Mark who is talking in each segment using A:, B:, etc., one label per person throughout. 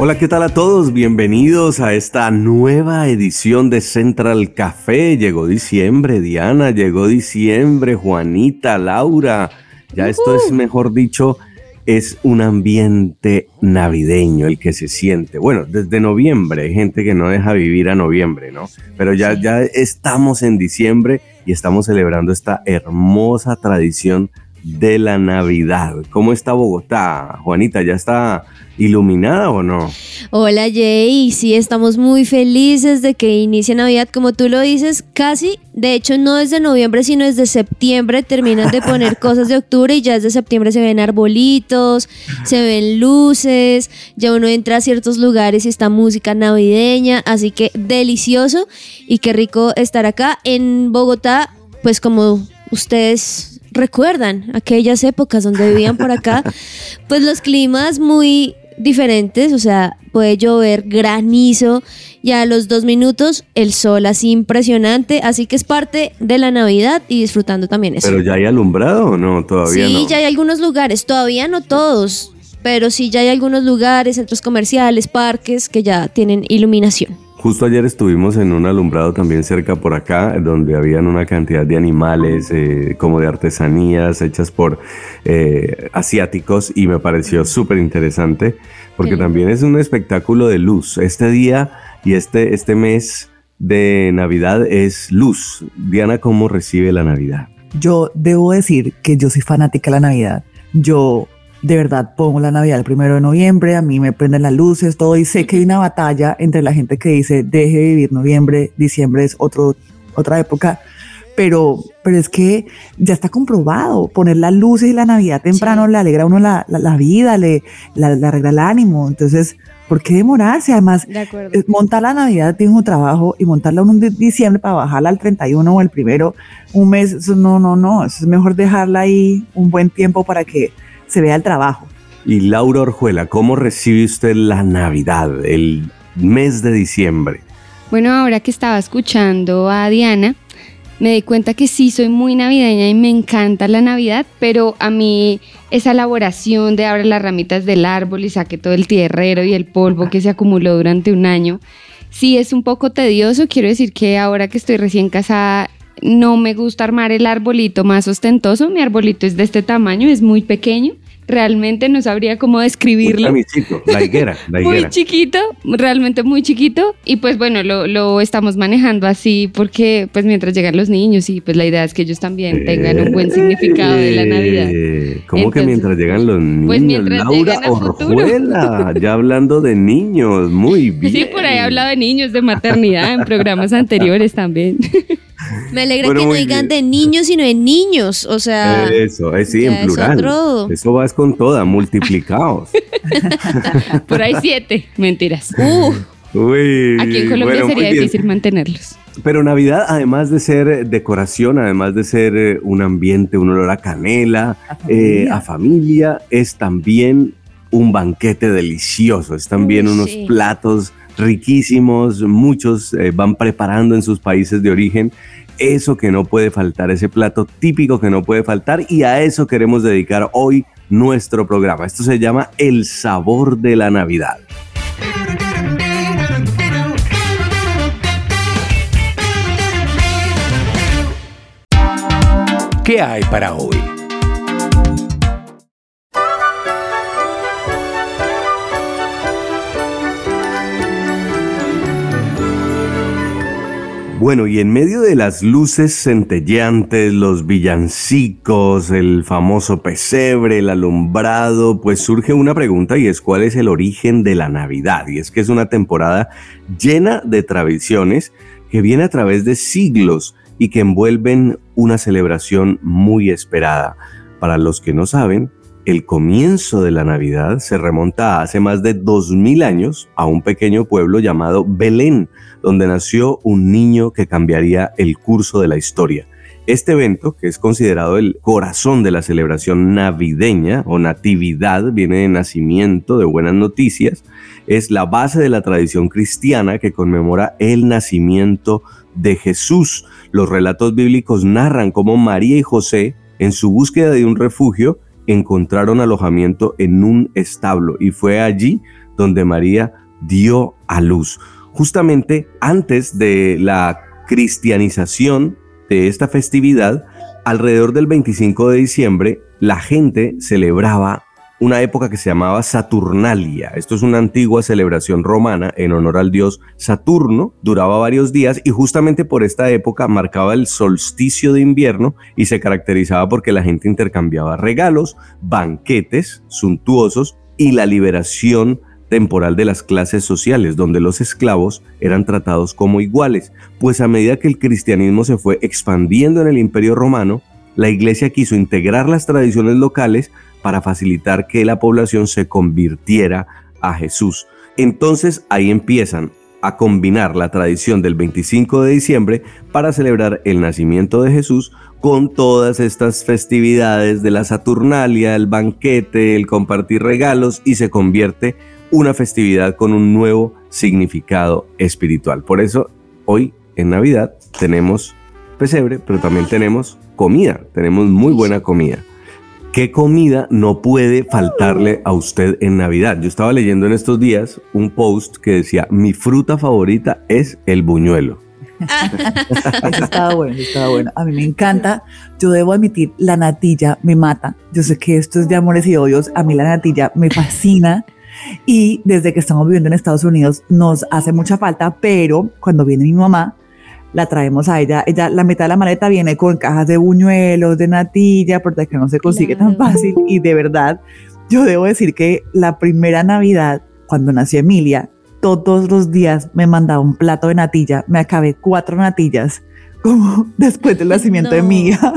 A: Hola, ¿qué tal a todos? Bienvenidos a esta nueva edición de Central Café. Llegó diciembre, Diana, llegó diciembre, Juanita, Laura. Ya esto es, mejor dicho, es un ambiente navideño el que se siente. Bueno, desde noviembre hay gente que no deja vivir a noviembre, ¿no? Pero ya, ya estamos en diciembre y estamos celebrando esta hermosa tradición de la Navidad. ¿Cómo está Bogotá? Juanita, ¿ya está iluminada o no?
B: Hola Jay, sí, estamos muy felices de que inicie Navidad, como tú lo dices, casi, de hecho no desde noviembre, sino desde septiembre terminan de poner cosas de octubre y ya desde septiembre se ven arbolitos, se ven luces, ya uno entra a ciertos lugares y está música navideña, así que delicioso y qué rico estar acá en Bogotá, pues como ustedes recuerdan aquellas épocas donde vivían por acá, pues los climas muy diferentes, o sea, puede llover granizo y a los dos minutos el sol así impresionante, así que es parte de la Navidad y disfrutando también eso.
A: ¿Pero ya hay alumbrado o no? Todavía
B: sí,
A: no.
B: Ya hay algunos lugares, todavía no todos, pero sí ya hay algunos lugares, centros comerciales, parques que ya tienen iluminación.
A: Justo ayer estuvimos en un alumbrado también cerca por acá, donde habían una cantidad de animales, eh, como de artesanías hechas por eh, asiáticos y me pareció súper interesante porque también es un espectáculo de luz. Este día y este, este mes de Navidad es luz. Diana, ¿cómo recibe la Navidad?
C: Yo debo decir que yo soy fanática de la Navidad. Yo de verdad pongo la Navidad el primero de noviembre, a mí me prenden las luces, todo, y sé que hay una batalla entre la gente que dice deje de vivir noviembre, diciembre es otro, otra época, pero, pero es que ya está comprobado, poner las luces y la Navidad temprano le alegra a uno la, la, vida, le, le, arregla el ánimo, entonces, ¿por qué demorarse? Además, montar la Navidad tiene un trabajo y montarla en un diciembre para bajarla al 31 o el primero, un mes, no, no, no, es mejor dejarla ahí un buen tiempo para que se vea el trabajo.
A: Y Laura Orjuela, ¿cómo recibe usted la Navidad, el mes de diciembre?
D: Bueno, ahora que estaba escuchando a Diana, me di cuenta que sí soy muy navideña y me encanta la Navidad, pero a mí esa elaboración de abrir las ramitas del árbol y saque todo el tierrero y el polvo que se acumuló durante un año, sí es un poco tedioso. Quiero decir que ahora que estoy recién casada no me gusta armar el arbolito más ostentoso. Mi arbolito es de este tamaño, es muy pequeño. Realmente no sabría cómo describirlo.
A: la higuera, la
D: higuera. Muy chiquito, realmente muy chiquito. Y pues bueno, lo, lo, estamos manejando así porque pues mientras llegan los niños y pues la idea es que ellos también tengan un buen significado de la Navidad.
A: Eh, ¿Cómo que mientras llegan los niños? Pues mientras Laura Orjuela, ya hablando de niños, muy bien.
D: Sí, por ahí he hablado de niños, de maternidad en programas anteriores también.
B: Me alegra que no digan de niños, sino de niños. O sea.
A: Eso, es sí, en plural. Eso vas con toda, multiplicados.
D: Por ahí siete. Mentiras. Uh. Uy, Aquí en Colombia sería difícil mantenerlos.
A: Pero Navidad, además de ser decoración, además de ser eh, un ambiente, un olor a canela, a familia, eh, es también un banquete delicioso, es también unos platos riquísimos, muchos eh, van preparando en sus países de origen eso que no puede faltar, ese plato típico que no puede faltar y a eso queremos dedicar hoy nuestro programa. Esto se llama El sabor de la Navidad.
E: ¿Qué hay para hoy?
A: Bueno, y en medio de las luces centelleantes, los villancicos, el famoso pesebre, el alumbrado, pues surge una pregunta y es cuál es el origen de la Navidad. Y es que es una temporada llena de tradiciones que viene a través de siglos y que envuelven una celebración muy esperada. Para los que no saben, el comienzo de la Navidad se remonta a hace más de 2000 años a un pequeño pueblo llamado Belén, donde nació un niño que cambiaría el curso de la historia. Este evento, que es considerado el corazón de la celebración navideña o natividad, viene de nacimiento, de buenas noticias, es la base de la tradición cristiana que conmemora el nacimiento de Jesús. Los relatos bíblicos narran cómo María y José, en su búsqueda de un refugio, encontraron alojamiento en un establo y fue allí donde María dio a luz. Justamente antes de la cristianización de esta festividad, alrededor del 25 de diciembre, la gente celebraba una época que se llamaba Saturnalia. Esto es una antigua celebración romana en honor al dios Saturno. Duraba varios días y justamente por esta época marcaba el solsticio de invierno y se caracterizaba porque la gente intercambiaba regalos, banquetes suntuosos y la liberación temporal de las clases sociales, donde los esclavos eran tratados como iguales, pues a medida que el cristianismo se fue expandiendo en el imperio romano, la iglesia quiso integrar las tradiciones locales para facilitar que la población se convirtiera a Jesús. Entonces ahí empiezan a combinar la tradición del 25 de diciembre para celebrar el nacimiento de Jesús con todas estas festividades de la Saturnalia, el banquete, el compartir regalos y se convierte una festividad con un nuevo significado espiritual. Por eso hoy en Navidad tenemos pesebre, pero también tenemos comida, tenemos muy buena comida. ¿Qué comida no puede faltarle a usted en Navidad? Yo estaba leyendo en estos días un post que decía, mi fruta favorita es el buñuelo.
C: eso estaba bueno, eso estaba bueno. A mí me encanta. Yo debo admitir, la natilla me mata. Yo sé que esto es de amores y odios. A mí la natilla me fascina. Y desde que estamos viviendo en Estados Unidos nos hace mucha falta, pero cuando viene mi mamá, la traemos a ella. Ella, la mitad de la maleta viene con cajas de buñuelos, de natilla, porque que no se consigue tan fácil. Y de verdad, yo debo decir que la primera Navidad, cuando nació Emilia, todos los días me mandaba un plato de natilla. Me acabé cuatro natillas como después del nacimiento de mi hija.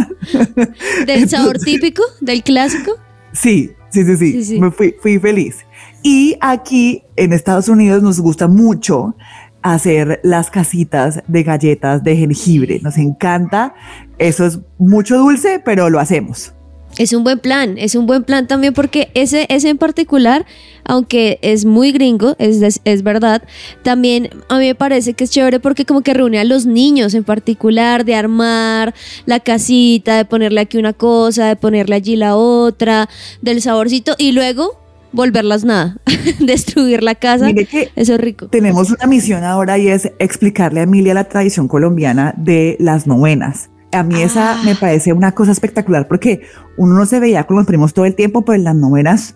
B: ¿Del sabor típico? ¿Del clásico?
C: Sí, sí, sí, sí. sí, Me fui, fui feliz. Y aquí en Estados Unidos nos gusta mucho hacer las casitas de galletas de jengibre. Nos encanta. Eso es mucho dulce, pero lo hacemos.
B: Es un buen plan, es un buen plan también porque ese, ese en particular, aunque es muy gringo, es, es, verdad, también a mí me parece que es chévere porque como que reúne a los niños en particular, de armar la casita, de ponerle aquí una cosa, de ponerle allí la otra, del saborcito y luego volverlas nada, destruir la casa. eso es rico.
C: Tenemos una misión ahora y es explicarle a Emilia la tradición colombiana de las novenas. A mí esa ah. me parece una cosa espectacular porque uno no se veía con los primos todo el tiempo, pero en las novenas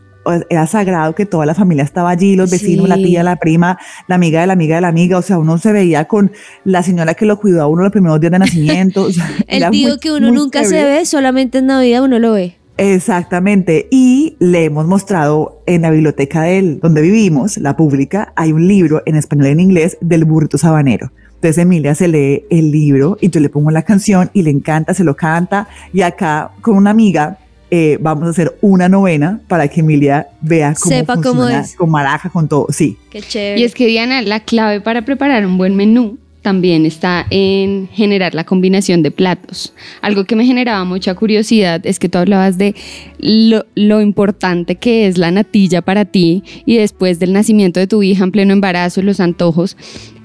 C: era sagrado que toda la familia estaba allí, los vecinos, la tía, la prima, la amiga de la amiga de la amiga, o sea, uno se veía con la señora que lo cuidó a uno los primeros días de nacimiento.
B: el tío que uno nunca se ve, solamente en Navidad uno lo ve.
C: Exactamente. Y le hemos mostrado en la biblioteca de donde vivimos, la pública, hay un libro en español y en inglés del burrito sabanero. Entonces Emilia se lee el libro y yo le pongo la canción y le encanta, se lo canta. Y acá con una amiga eh, vamos a hacer una novena para que Emilia vea cómo
B: Sepa cómo es.
C: con maraja, con todo. Sí.
B: Qué chévere.
D: Y es que Diana, la clave para preparar un buen menú también está en generar la combinación de platos. Algo que me generaba mucha curiosidad es que tú hablabas de lo, importante que es la natilla para ti y después del nacimiento de tu hija en pleno embarazo, los antojos.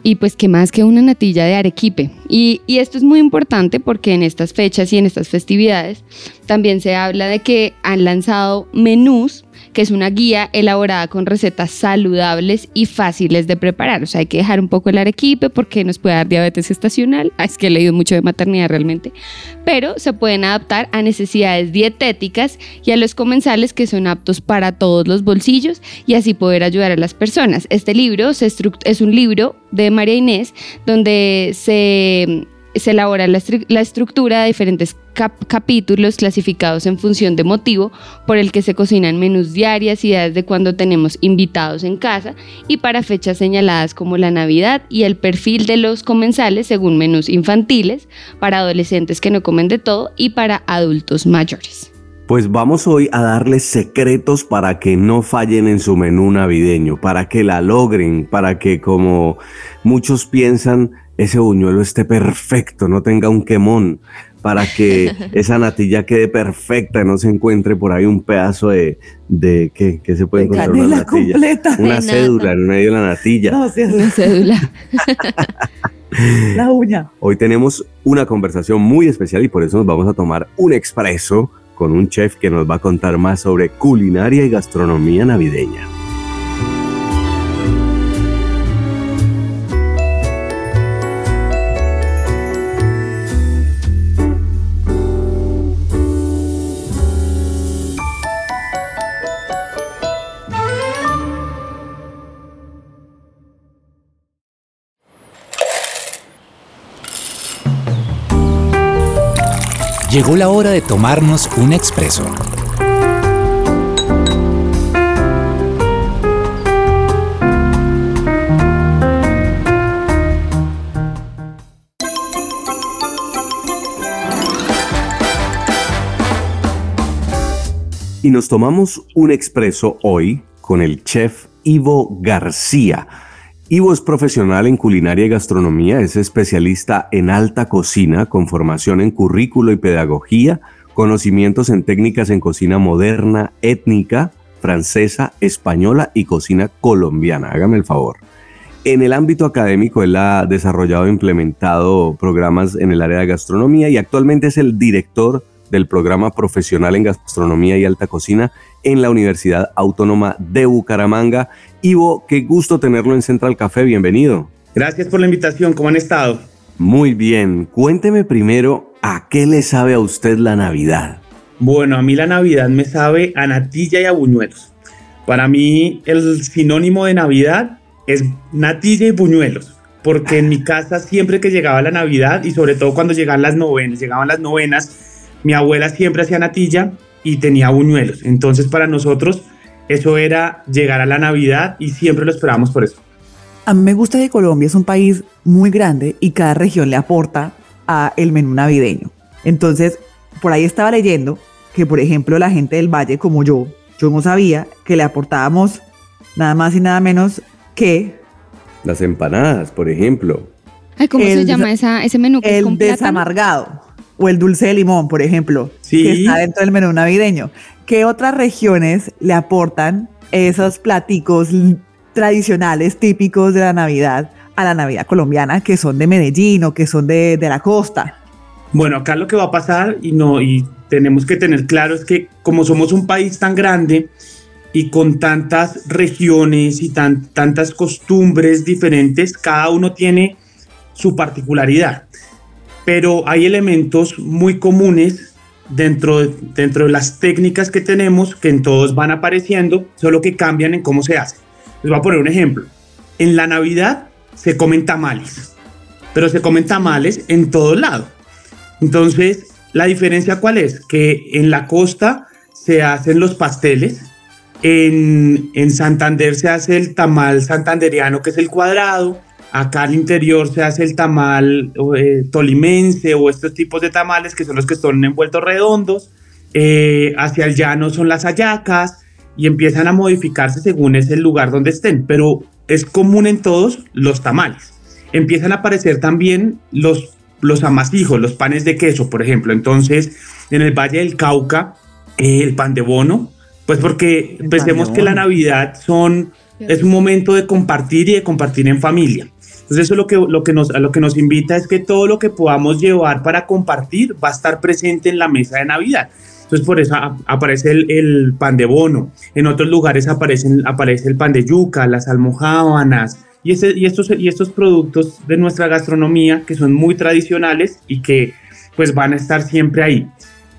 D: Y pues qué más que una natilla de arequipe. Y esto es muy importante porque en estas fechas y en estas festividades también se habla de que han lanzado menús que es una guía elaborada con recetas saludables y fáciles de preparar. O sea, hay que dejar un poco el arequipe porque nos puede dar diabetes estacional. Ah, es que he leído mucho de maternidad realmente. Pero se pueden adaptar a necesidades dietéticas y a los comensales que son aptos para todos los bolsillos y así poder ayudar a las personas. Este libro es un libro de María Inés donde se se elabora la, estructura de diferentes capítulos clasificados en función de motivo por el que se cocinan menús diarias y desde cuando tenemos invitados en casa y para fechas señaladas como la Navidad y el perfil de los comensales según menús infantiles, para adolescentes que no comen de todo y para adultos mayores.
A: Pues vamos hoy a darles secretos para que no fallen en su menú navideño, para que la logren, para que como muchos piensan, ese buñuelo esté perfecto, no tenga un quemón, para que esa natilla quede perfecta, no se encuentre por ahí un pedazo de, de ¿qué, qué se puede
C: De
A: encontrar? Una natilla.
C: completa.
A: Una
B: De
A: cédula en medio de la natilla.
C: No, sí,
D: Una
C: es
D: cédula.
C: la uña.
A: Hoy tenemos una conversación muy especial y por eso nos vamos a tomar un expreso con un chef que nos va a contar más sobre culinaria y gastronomía navideña.
E: Llegó la hora de tomarnos un expreso.
A: Y nos tomamos un expreso hoy con el chef Ivo García. Ivo es profesional en culinaria y gastronomía, es especialista en alta cocina con formación en currículo y pedagogía, conocimientos en técnicas en cocina moderna, étnica, francesa, española y cocina colombiana. Hágame el favor. En el ámbito académico, él ha desarrollado e implementado programas en el área de gastronomía y actualmente es el director del programa profesional en gastronomía y alta cocina en la Universidad Autónoma de Bucaramanga. Ivo, qué gusto tenerlo en Central Café, bienvenido.
F: Gracias por la invitación, ¿cómo han estado?
A: Muy bien, cuénteme primero a qué le sabe a usted la Navidad.
F: Bueno, a mí la Navidad me sabe a natilla y a buñuelos. Para mí el sinónimo de Navidad es natilla y buñuelos, porque en mi casa siempre que llegaba la Navidad y sobre todo cuando llegaban las novenas, llegaban las novenas, mi abuela siempre hacía natilla y tenía buñuelos. Entonces para nosotros eso era llegar a la Navidad y siempre lo esperábamos por eso.
C: A mí me gusta que Colombia es un país muy grande y cada región le aporta a el menú navideño. Entonces, por ahí estaba leyendo que, por ejemplo, la gente del Valle, como yo, yo no sabía que le aportábamos nada más y nada menos que
A: Las empanadas, por ejemplo.
D: Ay, ¿cómo se llama esa, ese menú que es
C: el
D: plátano?
C: desamargado o el dulce de limón, por ejemplo,
F: Sí.
C: que está dentro del menú navideño. ¿Qué otras regiones le aportan esos platicos tradicionales típicos de la Navidad a la Navidad colombiana que son de Medellín o que son de, de la costa?
F: Bueno, acá lo que va a pasar y no y tenemos que tener claro es que como somos un país tan grande y con tantas regiones y tan, tantas costumbres diferentes, cada uno tiene su particularidad. Pero hay elementos muy comunes dentro de, dentro de las técnicas que tenemos que en todos van apareciendo, solo que cambian en cómo se hace. Les voy a poner un ejemplo. En la Navidad se comen tamales, pero se comen tamales en todo lado. Entonces, la diferencia cuál es? Que en la costa se hacen los pasteles, en, en Santander se hace el tamal santanderiano, que es el cuadrado, acá al interior se hace el tamal eh, tolimense o estos tipos de tamales que son los que son envueltos redondos, eh, hacia el llano son las hallacas y empiezan a modificarse según es el lugar donde estén, pero es común en todos los tamales. Empiezan a aparecer también los los amasijos, los panes de queso, por ejemplo. Entonces, en el Valle del Cauca, eh, el pan de bono, pues porque pensemos que la. Navidad son, es un momento de compartir y de compartir en familia. Entonces, eso lo que, lo que nos, a lo que nos invita es que todo lo que podamos llevar para compartir va a estar presente en la mesa de Navidad. Entonces, por eso aparece el, el pan de bono. En otros lugares aparecen, aparece el pan de yuca, las almojábanas, y, ese- y, estos, y estos productos de nuestra gastronomía que son muy tradicionales y que pues van a estar siempre ahí.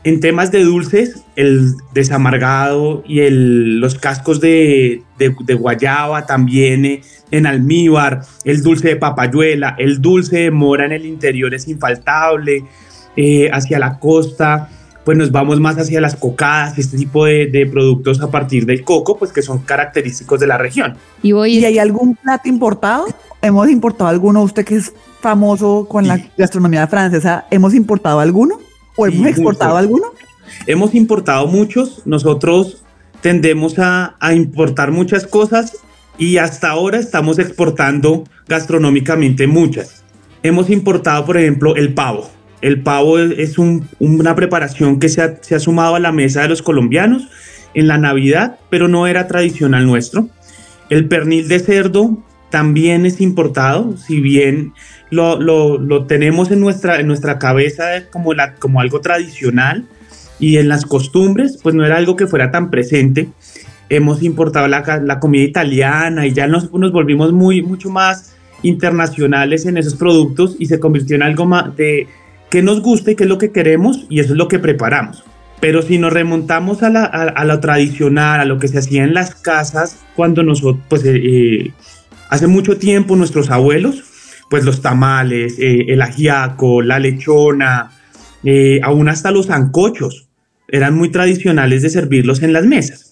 F: En temas de dulces, el desamargado y el, los cascos de, de- de guayaba también, eh, en almíbar, el dulce de papayuela, el dulce de mora en el interior es infaltable, eh, hacia la costa, pues nos vamos más hacia las cocadas, este tipo de, de productos a partir del coco, pues que son característicos de la región.
D: Y voy
C: ¿Y hay algún plato importado? ¿Hemos importado alguno? Usted que es famoso con la gastronomía francesa, ¿hemos importado alguno? ¿O
F: Sí,
C: hemos exportado alguno?
F: Hemos importado muchos, nosotros tendemos a, a importar muchas cosas y hasta ahora estamos exportando gastronómicamente muchas. Hemos importado, por ejemplo, el pavo. El pavo es un- una preparación que se ha, se ha sumado a la mesa de los colombianos en la Navidad, pero no era tradicional nuestro. El pernil de cerdo también es importado, si bien lo, lo- lo tenemos en nuestra, en nuestra cabeza como, la, como algo tradicional y en las costumbres, pues no era algo que fuera tan presente. Hemos importado la, la comida italiana y ya nos, nos volvimos muy, mucho más internacionales en esos productos y se convirtió en algo más de qué nos gusta y qué es lo que queremos y eso es lo que preparamos. Pero si nos remontamos a, la, a, a lo tradicional, a lo que se hacía en las casas, cuando nosotros, pues eh, eh, hace mucho tiempo nuestros abuelos, pues los tamales, eh, el ajiaco, la lechona, eh, aún hasta los zancochos, eran muy tradicionales de servirlos en las mesas.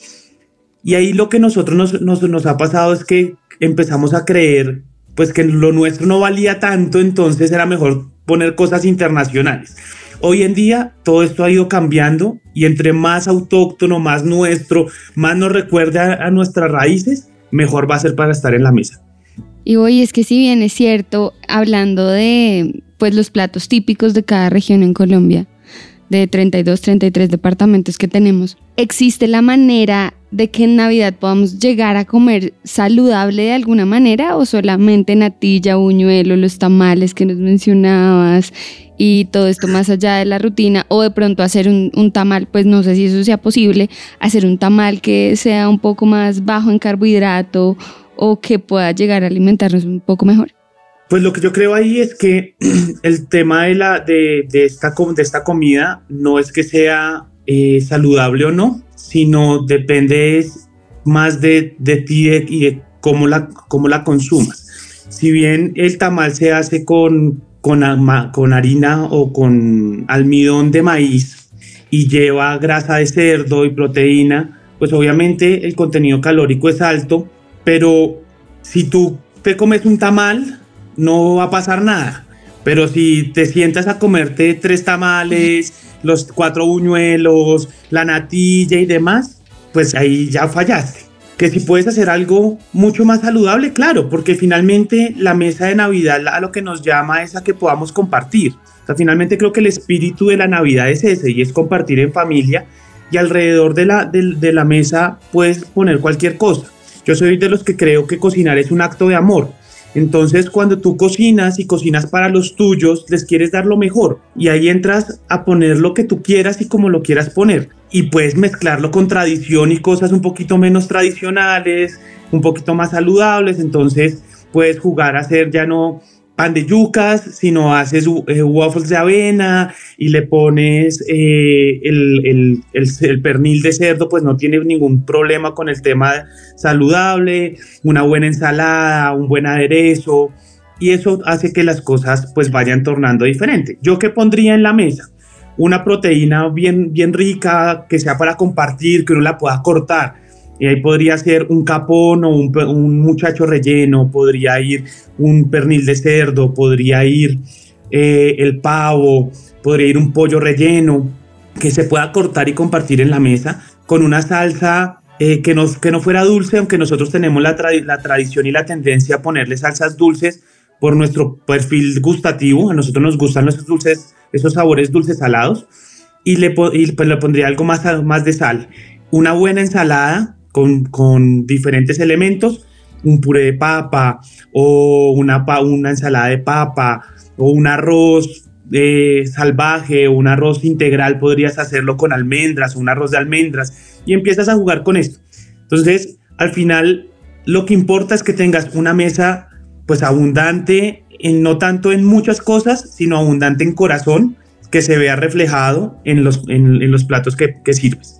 F: Y ahí lo que nosotros nos, nos, ha pasado es que empezamos a creer pues que lo nuestro no valía tanto, entonces era mejor poner cosas internacionales. Hoy en día todo esto ha ido cambiando y entre más autóctono, más nuestro, más nos recuerda a nuestras raíces, mejor va a ser para estar en la mesa.
D: Y hoy es que si bien es cierto, hablando de pues los platos típicos de cada región en Colombia, de 32, 33 departamentos que tenemos, existe la manera de que en Navidad podamos llegar a comer saludable de alguna manera o solamente natilla, buñuelo, los tamales que nos mencionabas y todo esto más allá de la rutina o de pronto hacer un, un tamal, pues no sé si eso sea posible, hacer un tamal que sea un poco más bajo en carbohidrato o que pueda llegar a alimentarnos un poco mejor.
F: Pues lo que yo creo ahí es que el tema de, la, de, de esta, de esta comida no es que sea eh, saludable o no, sino depende más de, de ti y de cómo la, cómo la consumas. Si bien el tamal se hace con, con, con harina o con almidón de maíz y lleva grasa de cerdo y proteína, pues obviamente el contenido calórico es alto, pero si tú te comes un tamal, no va a pasar nada. Pero si te sientas a comerte tres tamales, los cuatro buñuelos, la natilla y demás, pues ahí ya fallaste. Que si puedes hacer algo mucho más saludable, claro, porque finalmente la mesa de Navidad a lo que nos llama es a que podamos compartir. O sea, finalmente creo que el espíritu de la Navidad es ese y es compartir en familia y alrededor de la, de, de la mesa puedes poner cualquier cosa. Yo soy de los que creo que cocinar es un acto de amor. Entonces, cuando tú cocinas y cocinas para los tuyos, les quieres dar lo mejor. Y ahí entras a poner lo que tú quieras y como lo quieras poner. Y puedes mezclarlo con tradición y cosas un poquito menos tradicionales, un poquito más saludables. Entonces, puedes jugar a hacer ya no pan de yucas, sino haces eh, waffles de avena y le pones eh, el, el, el, pernil de cerdo, pues no tiene ningún problema con el tema saludable, una buena ensalada, un buen aderezo, y eso hace que las cosas pues vayan tornando diferente. ¿Yo qué pondría en la mesa? Una proteína bien, bien rica, que sea para compartir, que uno la pueda cortar. Y ahí podría ser un capón o un, un, muchacho relleno, podría ir un pernil de cerdo, podría ir eh, el pavo, podría ir un pollo relleno, que se pueda cortar y compartir en la mesa con una salsa eh, que, no, que no fuera dulce, aunque nosotros tenemos la, tra la tradición y la tendencia a ponerle salsas dulces por nuestro perfil gustativo. A nosotros nos gustan esos dulces, esos sabores dulces salados. Y le, y pues le pondría algo más, más de sal. Una buena ensalada con, con, diferentes elementos, un puré de papa o una, una ensalada de papa o un arroz eh, salvaje o un arroz integral, podrías hacerlo con almendras o un arroz de almendras y empiezas a jugar con esto. Entonces, al final, lo que importa es que tengas una mesa pues abundante, en, no tanto en muchas cosas, sino abundante en corazón, que se vea reflejado en los, en, en los platos que, que sirves.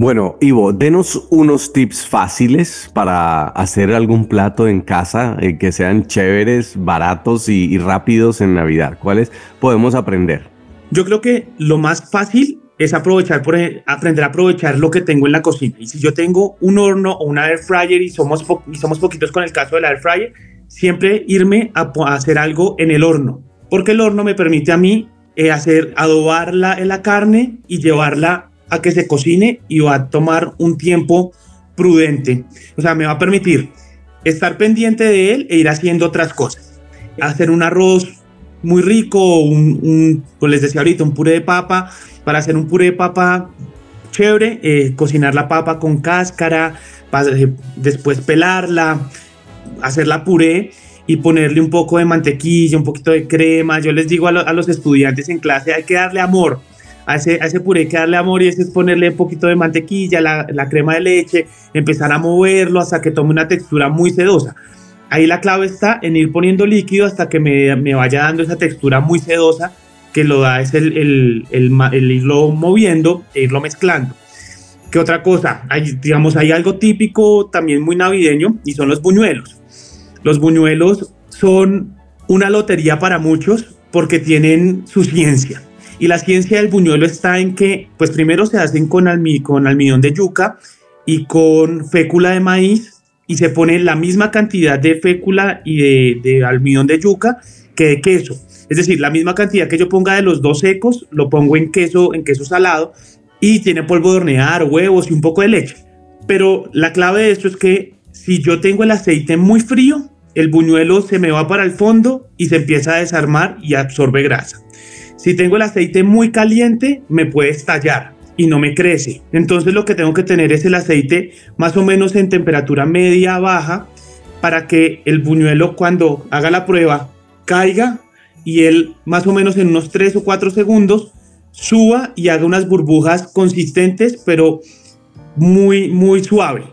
A: Bueno, Ivo, denos unos tips fáciles para hacer algún plato en casa eh, que sean chéveres, baratos y, rápidos en Navidad. ¿Cuáles podemos aprender?
F: Yo creo que lo más fácil es aprovechar, aprender a aprovechar lo que tengo en la cocina. Y si yo tengo un horno o una air fryer y somos, y somos poquitos con el caso del air fryer, siempre irme a, a hacer algo en el horno, porque el horno me permite a mí eh, hacer adobar la, la carne y llevarla a que se cocine y va a tomar un tiempo prudente. O sea, me va a permitir estar pendiente de él e ir haciendo otras cosas. Hacer un arroz muy rico, un, un pues les decía ahorita, un puré de papa. Para hacer un puré de papa chévere, eh, cocinar la papa con cáscara, eh, después pelarla, hacer la puré y ponerle un poco de mantequilla, un poquito de crema. Yo les digo a, a los estudiantes en clase, hay que darle amor. A ese, a ese, puré que darle amor y ese es ponerle un poquito de mantequilla, la, la, crema de leche, empezar a moverlo hasta que tome una textura muy sedosa. Ahí la clave está en ir poniendo líquido hasta que me, me vaya dando esa textura muy sedosa que lo da es el, el, el, el irlo moviendo e irlo mezclando. ¿Qué otra cosa? Hay, digamos, hay algo típico también muy navideño y son los buñuelos. Los buñuelos son una lotería para muchos porque tienen su ciencia. Y la ciencia del buñuelo está en que, pues primero se hacen con, almi con almidón de yuca y con fécula de maíz y se pone la misma cantidad de fécula y de, de almidón de yuca que de queso. Es decir, la misma cantidad que yo ponga de los dos secos, lo pongo en queso, en queso salado y tiene polvo de hornear, huevos y un poco de leche. Pero la clave de esto es que si yo tengo el aceite muy frío, el buñuelo se me va para el fondo y se empieza a desarmar y absorbe grasa. Si tengo el aceite muy caliente, me puede estallar y no me crece. Entonces lo que tengo que tener es el aceite más o menos en temperatura media baja para que el buñuelo cuando haga la prueba caiga y él más o menos en unos 3 o 4 segundos suba y haga unas burbujas consistentes pero muy muy suave.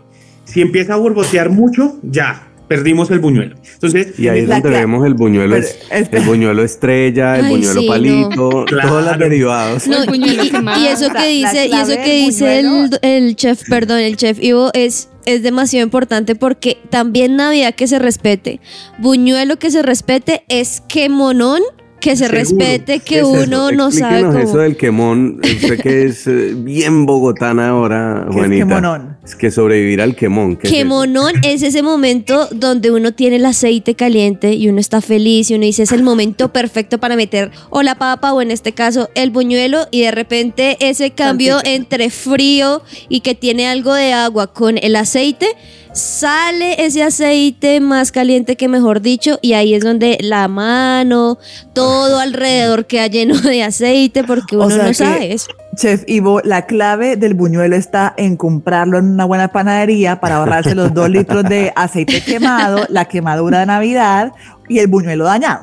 F: Si empieza a borbotear mucho, ya perdimos el buñuelo. Entonces,
A: y ahí es donde vemos el buñuelo, es, el buñuelo estrella, el
B: Ay,
A: buñuelo
B: sí,
A: palito,
B: no.
A: todos los derivados.
B: No, y, y- y eso que dice, y eso que dice el, el chef, perdón, el chef Ivo es es demasiado importante porque también Navidad que se respete, buñuelo que se respete es que monón que se
A: Seguro.
B: respete, que uno no sabe cómo.
A: eso del quemón, usted que es eh, bien bogotana ahora,
C: ¿Qué es
A: Juanita.
C: quemonón?
A: Es que sobrevivir al quemón. ¿qué es
B: ese momento donde uno tiene el aceite caliente y uno está feliz y uno dice es el momento perfecto para meter o la papa o en este caso el buñuelo y de repente ese cambio
C: Tantito.
B: entre frío y que tiene algo de agua con el aceite sale ese aceite más caliente que mejor dicho y ahí es donde la mano todo alrededor queda lleno de aceite porque
C: O
B: uno
C: sea
B: no sabe eso.
C: Chef Ivo, la clave del buñuelo está en comprarlo en una buena panadería para ahorrarse los dos litros de aceite quemado, la quemadura de Navidad y el buñuelo dañado.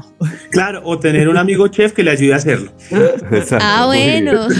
F: claro, o tener un amigo chef que le ayude a hacerlo.
A: Exacto,
B: Ah, bueno.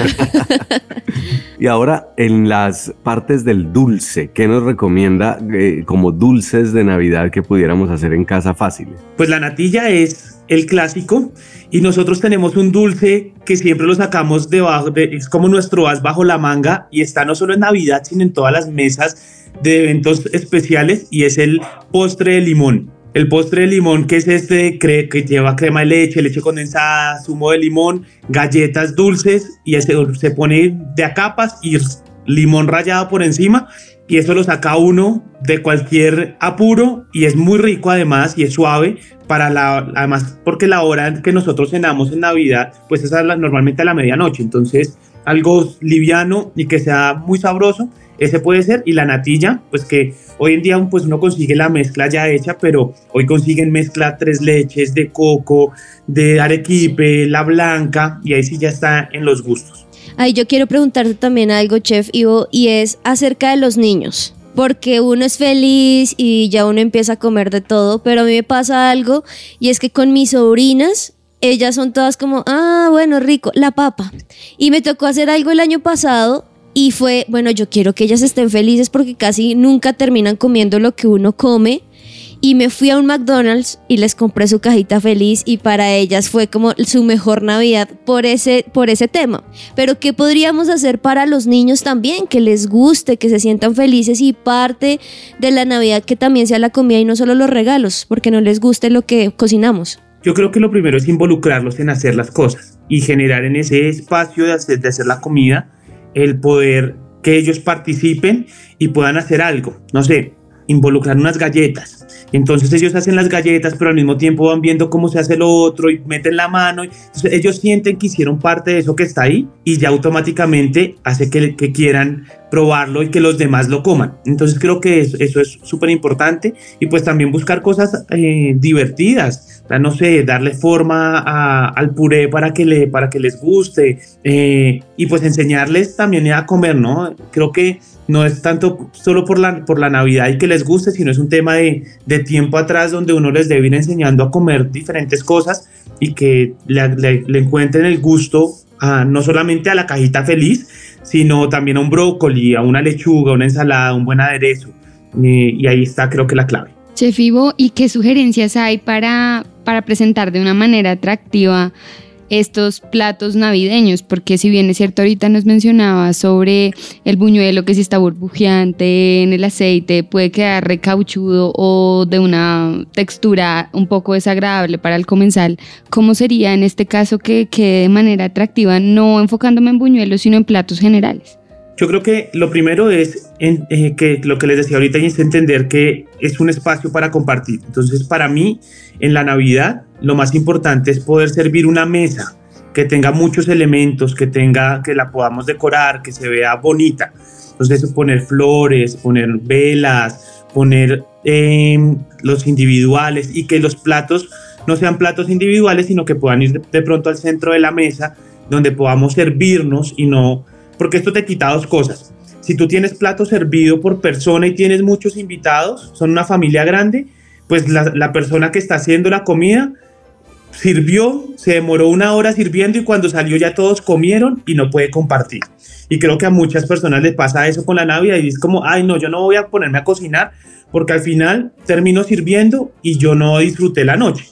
A: Y ahora en las partes del dulce, ¿qué nos recomienda eh, como dulces de Navidad que pudiéramos hacer en casa fáciles?
F: Pues la natilla es el clásico y nosotros tenemos un dulce que siempre lo sacamos debajo, de, es como nuestro as bajo la manga y está no solo en Navidad, sino en todas las mesas de eventos especiales y es el postre de limón. El postre de limón que es este que lleva crema de leche, leche condensada, zumo de limón, galletas dulces y ese se pone de a capas y limón rallado por encima y eso lo saca uno de cualquier apuro y es muy rico además y es suave para la además porque la hora que nosotros cenamos en Navidad pues es normalmente a la medianoche entonces algo liviano y que sea muy sabroso ese puede ser y la natilla pues que hoy en día pues uno consigue la mezcla ya hecha pero hoy consiguen mezcla tres leches de coco de arequipe la blanca y ahí sí ya está en los gustos
B: Ay, yo quiero preguntarte también algo, Chef Ivo, y es acerca de los niños. Porque uno es feliz y ya uno empieza a comer de todo, pero a mí me pasa algo y es que con mis sobrinas, ellas son todas como, ah, bueno, rico, la papa. Y me tocó hacer algo el año pasado y fue, bueno, yo quiero que ellas estén felices porque casi nunca terminan comiendo lo que uno come. Y me fui a un McDonald's y les compré su cajita feliz y para ellas fue como su mejor Navidad por ese, por ese tema. Pero ¿qué podríamos hacer para los niños también? Que les guste, que se sientan felices y parte de la Navidad que también sea la comida y no solo los regalos, porque no les guste lo que cocinamos.
F: Yo creo que lo primero es involucrarlos en hacer las cosas y generar en ese espacio de hacer, de hacer la comida el poder que ellos participen y puedan hacer algo. No sé, involucrar unas galletas. Entonces ellos hacen las galletas, pero al mismo tiempo van viendo cómo se hace lo otro y meten la mano. Entonces ellos sienten que hicieron parte de eso que está ahí y ya automáticamente hace que, quieran probarlo y que los demás lo coman. Entonces creo que eso, es súper importante y pues también buscar cosas eh, divertidas. O sea, no sé, darle forma al puré para que, le, para que les guste eh, y pues enseñarles también a comer, ¿no? Creo que no es tanto solo por la, por la Navidad y que les guste, sino es un tema de, de tiempo atrás donde uno les debe ir enseñando a comer diferentes cosas y que le, encuentren el gusto a, no solamente a la cajita feliz, sino también a un brócoli, a una lechuga, una ensalada, un buen aderezo. Eh, y ahí está creo que la clave.
D: Chef Ivo, ¿y qué sugerencias hay para, para presentar de una manera atractiva estos platos navideños? Porque si bien es cierto, ahorita nos mencionaba sobre el buñuelo que si está burbujeante en el aceite puede quedar recauchudo o de una textura un poco desagradable para el comensal. ¿Cómo sería en este caso que quede de manera atractiva, no enfocándome en buñuelos, sino en platos generales?
F: Yo creo que lo primero es eh, que lo que les decía ahorita es entender que es un espacio para compartir. Entonces, para mí, en la Navidad, lo más importante es poder servir una mesa que tenga muchos elementos, que tenga, que la podamos decorar, que se vea bonita. Entonces, poner flores, poner velas, poner eh, los individuales y que los platos no sean platos individuales, sino que puedan ir de pronto al centro de la mesa, donde podamos servirnos y no porque esto te quita dos cosas. Si tú tienes plato servido por persona y tienes muchos invitados, son una familia grande, pues la, la persona que está haciendo la comida sirvió, se demoró una hora sirviendo y cuando salió ya todos comieron y no puede compartir. Y creo que a muchas personas les pasa eso con la Navidad y es como, ay no, yo no voy a ponerme a cocinar porque al final termino sirviendo y yo no disfruté la noche.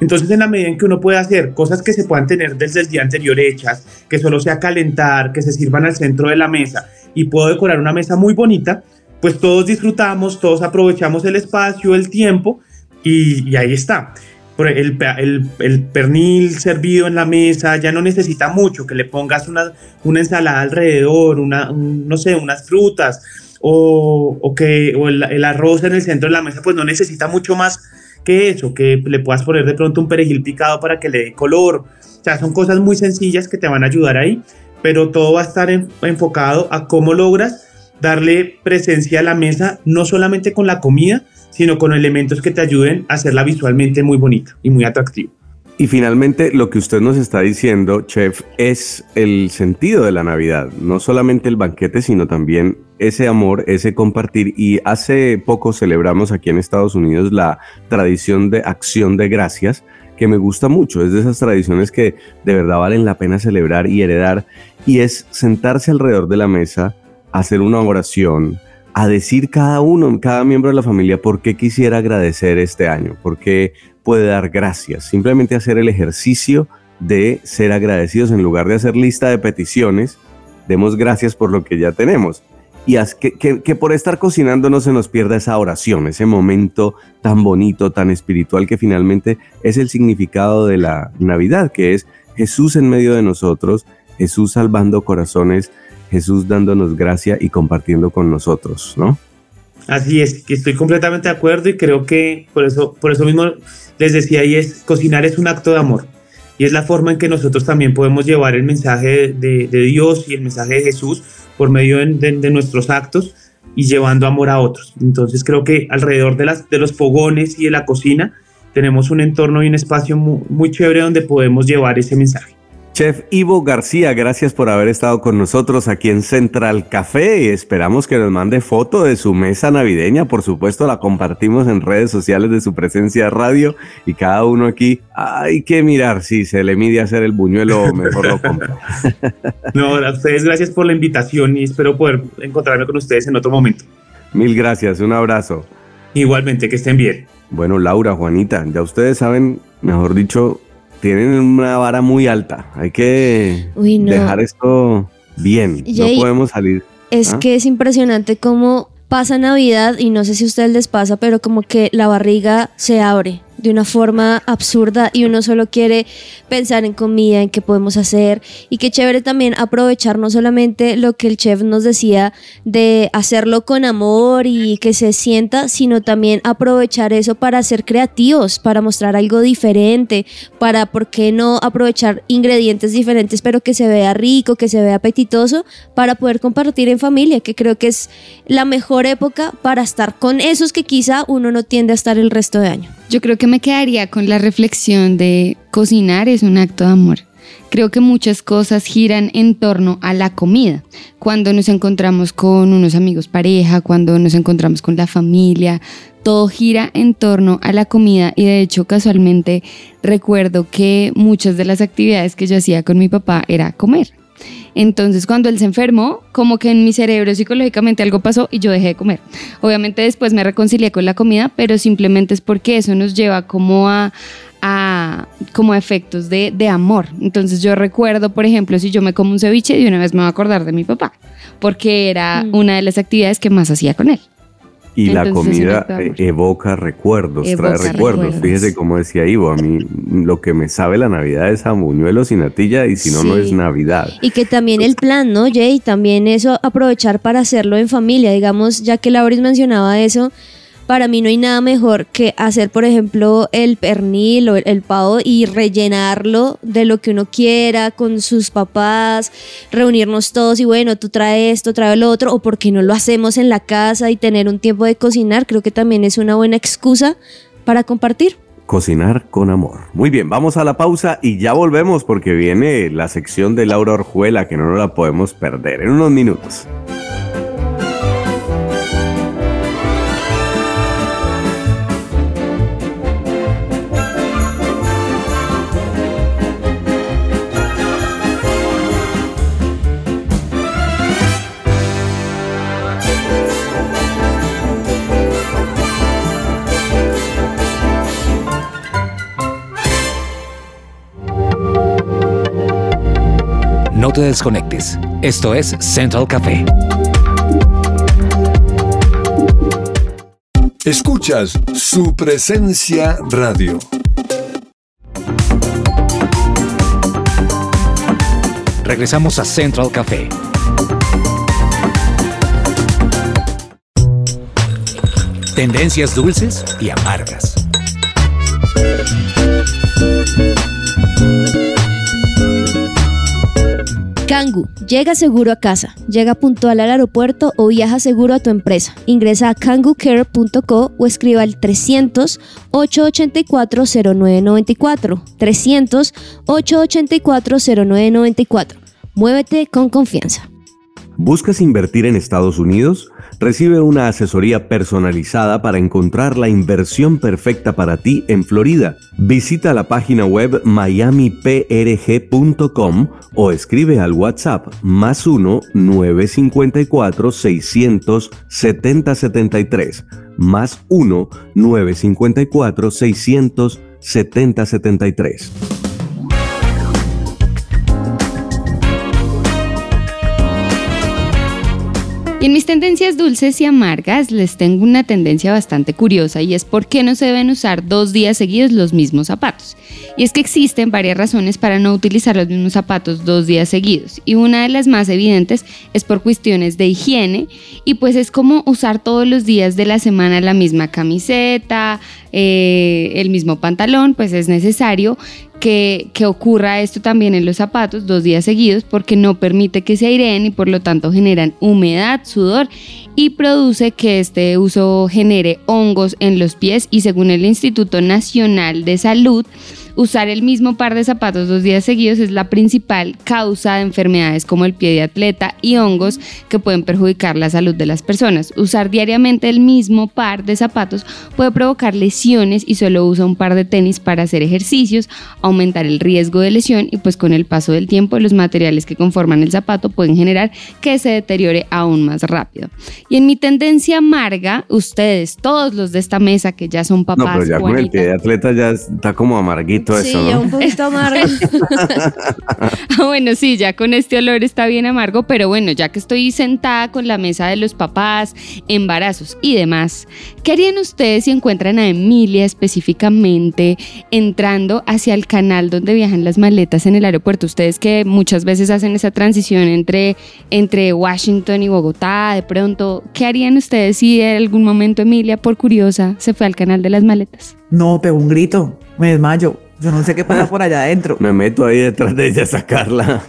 F: Entonces, en la medida en que uno puede hacer cosas que se puedan tener desde el día anterior hechas, que solo sea calentar, que se sirvan al centro de la mesa y puedo decorar una mesa muy bonita, pues todos disfrutamos, todos aprovechamos el espacio, el tiempo y, y ahí está. El, el, el pernil servido en la mesa ya no necesita mucho, que le pongas una, una ensalada alrededor, una, un- no sé, unas frutas o, o que, o el, el arroz en el centro de la mesa, pues no necesita mucho más que eso, que le puedas poner de pronto un perejil picado para que le dé color. O sea, son cosas muy sencillas que te van a ayudar ahí, pero todo va a estar en- enfocado a cómo logras darle presencia a la mesa, no solamente con la comida, sino con elementos que te ayuden a hacerla visualmente muy bonita y muy atractiva.
A: Y finalmente, lo que usted nos está diciendo, chef, es el sentido de la Navidad. No solamente el banquete, sino también ese amor, ese compartir. Y hace poco celebramos aquí en Estados Unidos la tradición de acción de gracias, que me gusta mucho. Es de esas tradiciones que de verdad valen la pena celebrar y heredar. Y es sentarse alrededor de la mesa, hacer una oración, a decir cada uno, cada miembro de la familia, por qué quisiera agradecer este año, por qué puede dar gracias. Simplemente hacer el ejercicio de ser agradecidos en lugar de hacer lista de peticiones, demos gracias por lo que ya tenemos. Y haz que, que- que por estar cocinando no se nos pierda esa oración, ese momento tan bonito, tan espiritual que finalmente es el significado de la Navidad, que es Jesús en medio de nosotros, Jesús salvando corazones, Jesús dándonos gracia y compartiendo con nosotros, ¿no?
F: Así es, que estoy completamente de acuerdo y creo que por eso, por eso mismo les decía, y es cocinar es un acto de amor. Y es la forma en que nosotros también podemos llevar el mensaje de, Dios y el mensaje de Jesús por medio de, nuestros actos y llevando amor a otros. Entonces creo que alrededor de, las, de los fogones y de la cocina tenemos un entorno y un espacio muy chévere donde podemos llevar ese mensaje.
A: Chef Ivo García, gracias por haber estado con nosotros aquí en Central Café y esperamos que nos mande foto de su mesa navideña. Por supuesto, la compartimos en redes sociales de su presencia radio y cada uno aquí hay que mirar si se le mide hacer el buñuelo, mejor lo compra.
F: No, a ustedes gracias por la invitación y espero poder encontrarme con ustedes en otro momento.
A: Mil gracias, un abrazo.
F: Igualmente, que estén bien.
A: Bueno, Laura, Juanita, ya ustedes saben, mejor dicho, tienen una vara muy alta. Hay que
B: Uy, no.
A: dejar esto bien.
B: Jay,
A: no podemos salir.
B: Es
A: ¿Ah?
B: que es impresionante cómo pasa Navidad y no sé si a ustedes les pasa, pero como que la barriga se abre. De una forma absurda y uno solo quiere pensar en comida, en qué podemos hacer y qué chévere también aprovechar no solamente lo que el chef nos decía de hacerlo con amor y que se sienta, sino también aprovechar eso para ser creativos, para mostrar algo diferente, para, ¿por qué no aprovechar ingredientes diferentes pero que se vea rico, que se vea apetitoso, para poder compartir en familia, que creo que es la mejor época para estar con esos que quizá uno no tiende a estar el resto de año.
D: Yo creo que me quedaría con la reflexión de cocinar es un acto de amor. Creo que muchas cosas giran en torno a la comida. Cuando nos encontramos con unos amigos pareja, cuando nos encontramos con la familia, todo gira en torno a la comida y de hecho casualmente recuerdo que muchas de las actividades que yo hacía con mi papá era comer. Entonces cuando él se enfermó, como que en mi cerebro psicológicamente algo pasó y yo dejé de comer. Obviamente después me reconcilié con la comida, pero simplemente es porque eso nos lleva como a, a como efectos de, de, amor. Entonces yo recuerdo, por ejemplo, si yo me como un ceviche, de una vez me voy a acordar de mi papá, porque era
B: Mm.
D: una de las actividades que más hacía con él.
A: Y la comida eh, evoca recuerdos,
D: Evoca
A: trae recuerdos.
D: recuerdos.
A: Fíjese cómo decía Ivo, a mí lo que me sabe la Navidad es a buñuelos y natilla y si no, no es Navidad.
B: Y que también el plan, ¿no, Jay? También eso, aprovechar para hacerlo en familia. Digamos, ya que Lauris mencionaba eso, para mí no hay nada mejor que hacer, por ejemplo, el pernil o el, pavo y rellenarlo de lo que uno quiera con sus papás, reunirnos todos y bueno, tú traes esto, trae lo otro, o porque no lo hacemos en la casa y tener un tiempo de cocinar, creo que también es una buena excusa para compartir.
A: Cocinar con amor. Muy bien, vamos a la pausa y ya volvemos porque viene la sección de Laura Orjuela que no nos la podemos perder en unos minutos.
E: Te desconectes. Esto es Central Café.
G: Escuchas su presencia radio.
E: Regresamos a Central Café. Tendencias dulces y amargas.
B: Kangu, llega seguro a casa, llega puntual al aeropuerto o viaja seguro a tu empresa. Ingresa a kangucare.co o escriba al 300 884 0994. 300 884 0994. Muévete con confianza.
A: ¿Buscas invertir en Estados Unidos? Recibe una asesoría personalizada para encontrar la inversión perfecta para ti en Florida. Visita la página web miamiprg.com o escribe al WhatsApp más 1 954 600 7073 más 1
D: En mis tendencias dulces y amargas les tengo una tendencia bastante curiosa y es por qué no se deben usar dos días seguidos los mismos zapatos. Y es que existen varias razones para no utilizar los mismos zapatos dos días seguidos y una de las más evidentes es por cuestiones de higiene y pues es como usar todos los días de la semana la misma camiseta, eh, el mismo pantalón, pues es necesario que, que, ocurra esto también en los zapatos dos días seguidos porque no permite que se aireen y por lo tanto generan humedad, sudor y produce que este uso genere hongos en los pies. Y según el Instituto Nacional de Salud, usar el mismo par de zapatos dos días seguidos es la principal causa de enfermedades como el pie de atleta y hongos que pueden perjudicar la salud de las personas. Usar diariamente el mismo par de zapatos puede provocar lesiones y solo usa un par de tenis para hacer ejercicios, aumentar el riesgo de lesión y pues con el paso del tiempo los materiales que conforman el zapato pueden generar que se deteriore aún más rápido. Y en mi tendencia amarga, ustedes, todos los de esta mesa que ya son papás,
A: No, pero ya con el pie de atleta ya está como amarguito amarguito
B: Sí,
A: eso,
B: ya
A: ¿no?
B: un poquito amargo.
D: Ah, bueno, sí, ya con este olor está bien amargo, pero bueno, ya que estoy sentada con la mesa de los papás, embarazos y demás, ¿qué harían ustedes si encuentran a Emilia específicamente entrando hacia el canal donde viajan las maletas en el aeropuerto? Ustedes que muchas veces hacen esa transición entre, entre Washington y Bogotá, de pronto, ¿qué harían ustedes si en algún momento Emilia, por curiosa, se fue al canal de las maletas?
C: No, pegó un grito, me desmayo. Yo no sé qué pasa por allá adentro.
A: Me meto ahí detrás de ella a sacarla.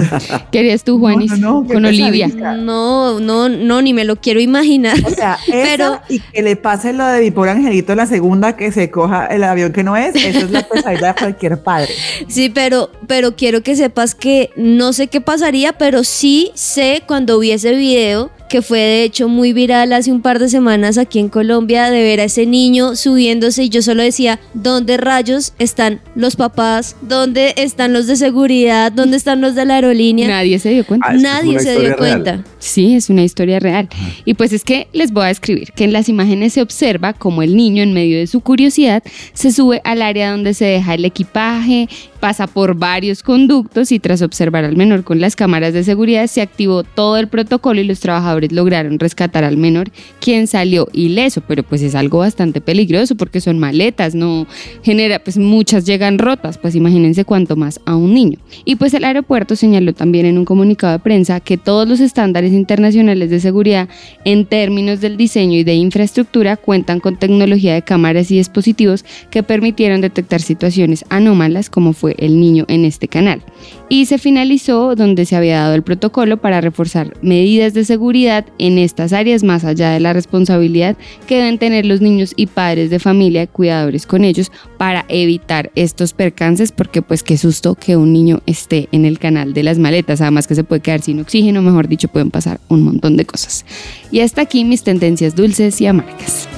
D: ¿Qué harías tú, Juanis,
C: no, no, qué
D: con Olivia?
B: No, no, no, ni me lo quiero imaginar.
C: O sea,
B: Pero-
C: pero y que le pase lo de mi pobre angelito la segunda que se coja el avión que no es, eso es la pesadilla de cualquier padre.
B: Sí, pero, pero quiero que sepas que no sé qué pasaría, pero sí sé cuando vi ese video que fue de hecho muy viral hace un par de semanas aquí en Colombia de ver a ese niño subiéndose y yo solo decía, ¿dónde rayos están los papás? ¿Dónde están los de seguridad? ¿Dónde están los de la aerolínea?
D: Nadie se dio cuenta.
A: Ah,
B: Nadie se dio
A: real.
B: cuenta.
D: Sí, es una historia real. Y pues es que les voy a describir que en las imágenes se observa como el niño en medio de su curiosidad se sube al área donde se deja el equipaje, pasa por varios conductos y tras observar al menor con las cámaras de seguridad se activó todo el protocolo y los trabajadores lograron rescatar al menor quien salió ileso, pero pues es algo bastante peligroso porque son maletas, no genera, pues muchas llegan rotas, pues imagínense cuánto más a un niño. Y pues el aeropuerto señaló también en un comunicado de prensa que todos los estándares internacionales de seguridad en términos del diseño y de infraestructura cuentan con tecnología de cámaras y dispositivos que permitieron detectar situaciones anómalas como fue el niño en este canal. Y se finalizó donde se había dado el protocolo para reforzar medidas de seguridad en estas áreas más allá de la responsabilidad que deben tener los niños y padres de familia, cuidadores con ellos, para evitar estos percances, porque pues qué susto que un niño esté en el canal de las maletas, además que se puede quedar sin oxígeno, mejor dicho, pueden pasar un montón de cosas. Y hasta aquí mis tendencias dulces y amargas.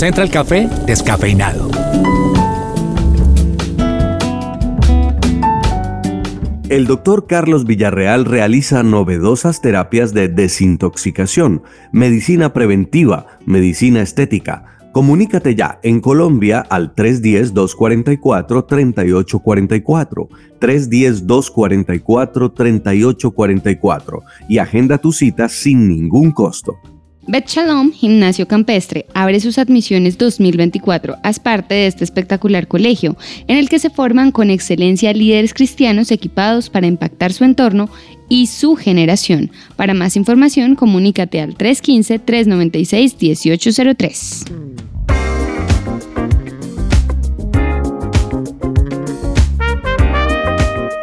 E: Central Café descafeinado.
A: El doctor Carlos Villarreal realiza novedosas terapias de desintoxicación, medicina preventiva, medicina estética. Comunícate ya en Colombia al 310-244-3844, 310-244-3844 y agenda tu cita sin ningún costo.
D: Bet Shalom Gimnasio Campestre abre sus admisiones 2024. Haz parte de este espectacular colegio, en el que se forman con excelencia líderes cristianos equipados para impactar su entorno y su generación. Para más información, comunícate al 315-396-1803.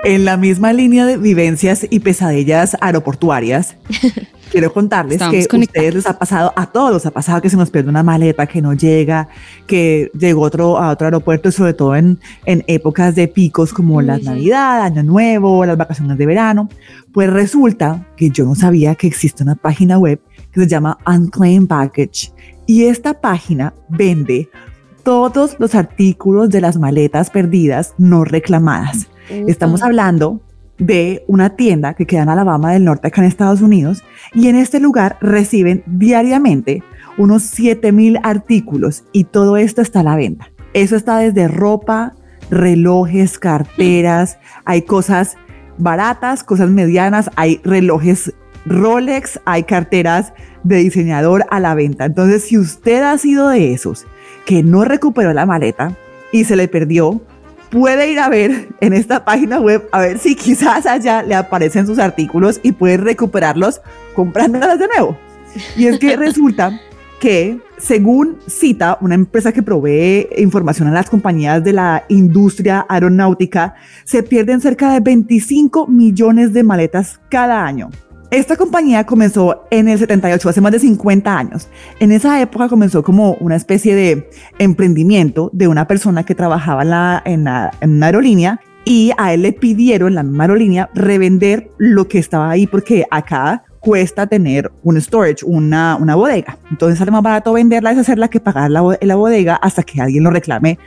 C: En la misma línea de vivencias y pesadillas aeroportuarias, quiero contarles
D: Estamos
C: que a ustedes les ha pasado, a todos les ha pasado que se nos pierde una maleta que no llega, que llegó otro, a otro aeropuerto, sobre todo en, en épocas de picos como
B: sí.
C: Navidad, Año Nuevo, las vacaciones de verano. Pues resulta que yo no sabía que existe una página web que se llama Unclaimed Baggage y esta página vende todos los artículos de las maletas perdidas no reclamadas. Estamos hablando de una tienda que queda en Alabama del Norte, acá en Estados Unidos, y en este lugar reciben diariamente unos 7000 artículos y todo esto está a la venta. Eso está desde ropa, relojes, carteras, hay cosas baratas, cosas medianas, hay relojes Rolex, hay carteras de diseñador a la venta. Entonces, si usted ha sido de esos que no recuperó la maleta y se le perdió, puede ir a ver en esta página web a ver si quizás allá le aparecen sus artículos y puede recuperarlos comprándolas de nuevo. Y es que resulta que, según cita una empresa que provee información a las compañías de la industria aeronáutica, se pierden cerca de 25 millones de maletas cada año. Esta compañía comenzó en el 78, hace más de 50 años. En esa época comenzó como una especie de emprendimiento de una persona que trabajaba en, la- en una aerolínea y a él le pidieron, la misma aerolínea, revender lo que estaba ahí porque acá cuesta tener un storage, una, una bodega. Entonces sale más barato venderla, es hacerla que pagar la, la bodega hasta que alguien lo reclame,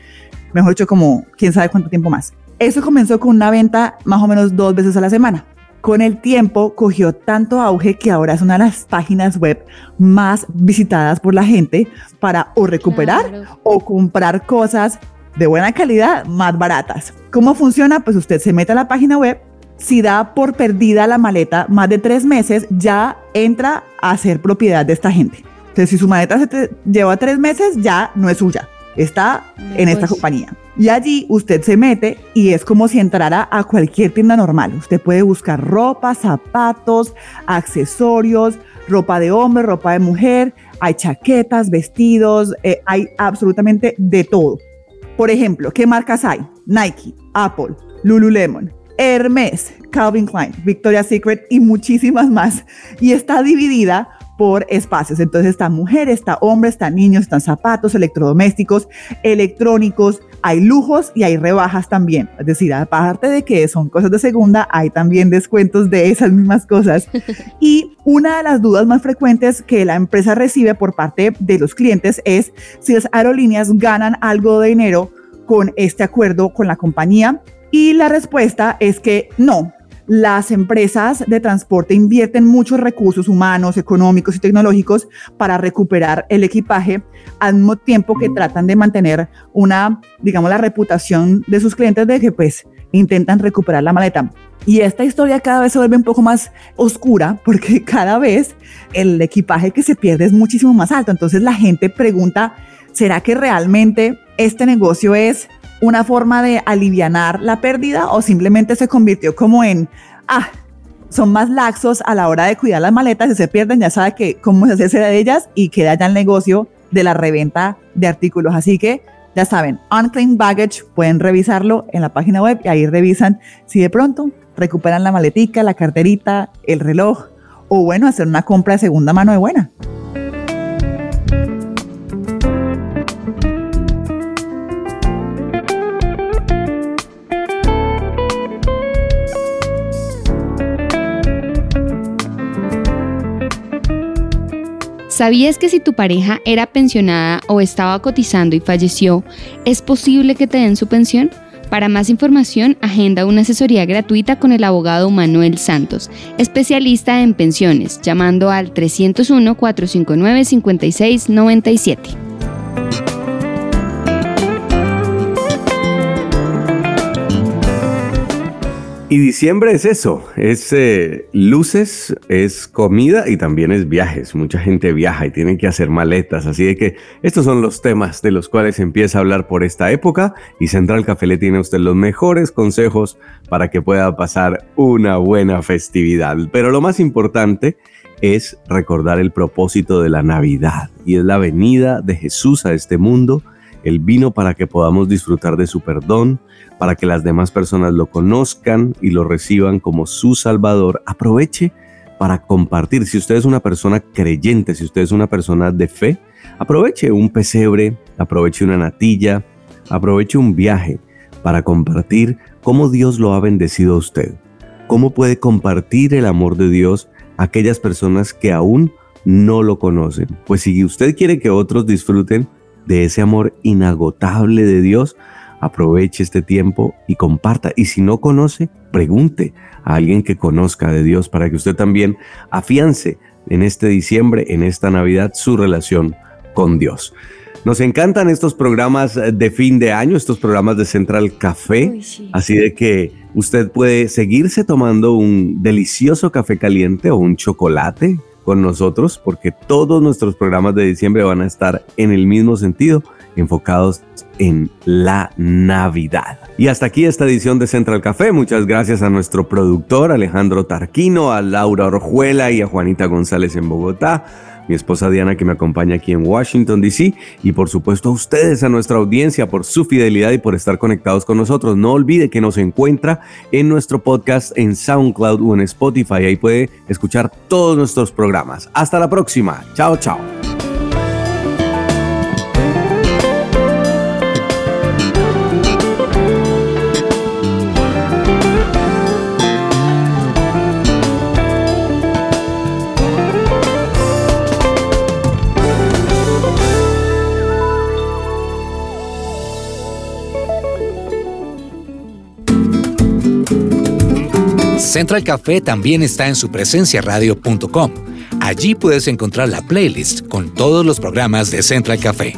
C: mejor dicho, como quién sabe cuánto tiempo más. Eso comenzó con una venta más o menos dos veces a la semana. Con el tiempo cogió tanto auge que ahora es una de las páginas web más visitadas por la gente para o recuperar
B: Claro.
C: o comprar cosas de buena calidad más baratas. ¿Cómo funciona? Pues usted se mete a la página web, si da por perdida la maleta más de tres meses, ya entra a ser propiedad de esta gente. Entonces, si su maleta se te lleva tres meses, ya no es suya, está en esta
B: Pues.
C: compañía. Y allí usted se mete y es como si entrara a cualquier tienda normal. Usted puede buscar ropa, zapatos, accesorios, ropa de hombre, ropa de mujer, hay chaquetas, vestidos, eh, hay absolutamente de todo. Por ejemplo, ¿qué marcas hay? Nike, Apple, Lululemon, Hermes, Calvin Klein, Victoria's Secret y muchísimas más. Y está dividida por espacios. Entonces está mujer, está hombre, está niños, están zapatos, electrodomésticos, electrónicos, hay lujos y hay rebajas también. Es decir, aparte de que son cosas de segunda, hay también descuentos de esas mismas cosas. Y una de las dudas más frecuentes que la empresa recibe por parte de los clientes es si las aerolíneas ganan algo de dinero con este acuerdo con la compañía. Y la respuesta es que no. Las empresas de transporte invierten muchos recursos humanos, económicos y tecnológicos para recuperar el equipaje al mismo tiempo que tratan de mantener una, digamos, la reputación de sus clientes de que pues intentan recuperar la maleta. Y esta historia cada vez se vuelve un poco más oscura porque cada vez el equipaje que se pierde es muchísimo más alto. Entonces la gente pregunta, ¿será que realmente este negocio es una forma de alivianar la pérdida o simplemente se convirtió como en, ah, son más laxos a la hora de cuidar las maletas, si se pierden ya sabe que cómo se hace de ellas y queda ya el negocio de la reventa de artículos. Así que ya saben, Unclaimed Baggage, pueden revisarlo en la página web y ahí revisan si de pronto recuperan la maletica, la carterita, el reloj o bueno, hacer una compra de segunda mano de buena.
D: ¿Sabías que si tu pareja era pensionada o estaba cotizando y falleció, es posible que te den su pensión? Para más información, agenda una asesoría gratuita con el abogado Manuel Santos, especialista en pensiones, llamando al 301-459-5697.
A: Y diciembre es eso, es eh, luces, es comida y también es viajes. Mucha gente viaja y tiene que hacer maletas, así de que estos son los temas de los cuales empieza a hablar por esta época y Central Café le tiene a usted los mejores consejos para que pueda pasar una buena festividad. Pero lo más importante es recordar el propósito de la Navidad y es la venida de Jesús a este mundo. Él vino para que podamos disfrutar de su perdón, para que las demás personas lo conozcan y lo reciban como su Salvador. Aproveche para compartir. Si usted es una persona creyente, si usted es una persona de fe, aproveche un pesebre, aproveche una natilla, aproveche un viaje para compartir cómo Dios lo ha bendecido a usted. Cómo puede compartir el amor de Dios a aquellas personas que aún no lo conocen. Pues si usted quiere que otros disfruten de ese amor inagotable de Dios, aproveche este tiempo y comparta. Y si no conoce, pregunte a alguien que conozca de Dios para que usted también afiance en este diciembre, en esta Navidad, su relación con Dios. Nos encantan estos programas de fin de año, estos programas de Central Café.
B: Uy, sí.
A: Así de que usted puede seguirse tomando un delicioso café caliente o un chocolate con nosotros, porque todos nuestros programas de diciembre van a estar en el mismo sentido, enfocados en la Navidad. Y hasta aquí esta edición de Central Café. Muchas gracias a nuestro productor Alejandro Tarquino, a Laura Orjuela y a Juanita González en Bogotá mi esposa Diana que me acompaña aquí en Washington, D.C. y por supuesto a ustedes, a nuestra audiencia, por su fidelidad y por estar conectados con nosotros. No olvide que nos encuentra en nuestro podcast en SoundCloud o en Spotify. Ahí puede escuchar todos nuestros programas. Hasta la próxima. Chao, chao.
E: Central Café también está en supresenciaradio.com. Allí puedes encontrar la playlist con todos los programas de Central Café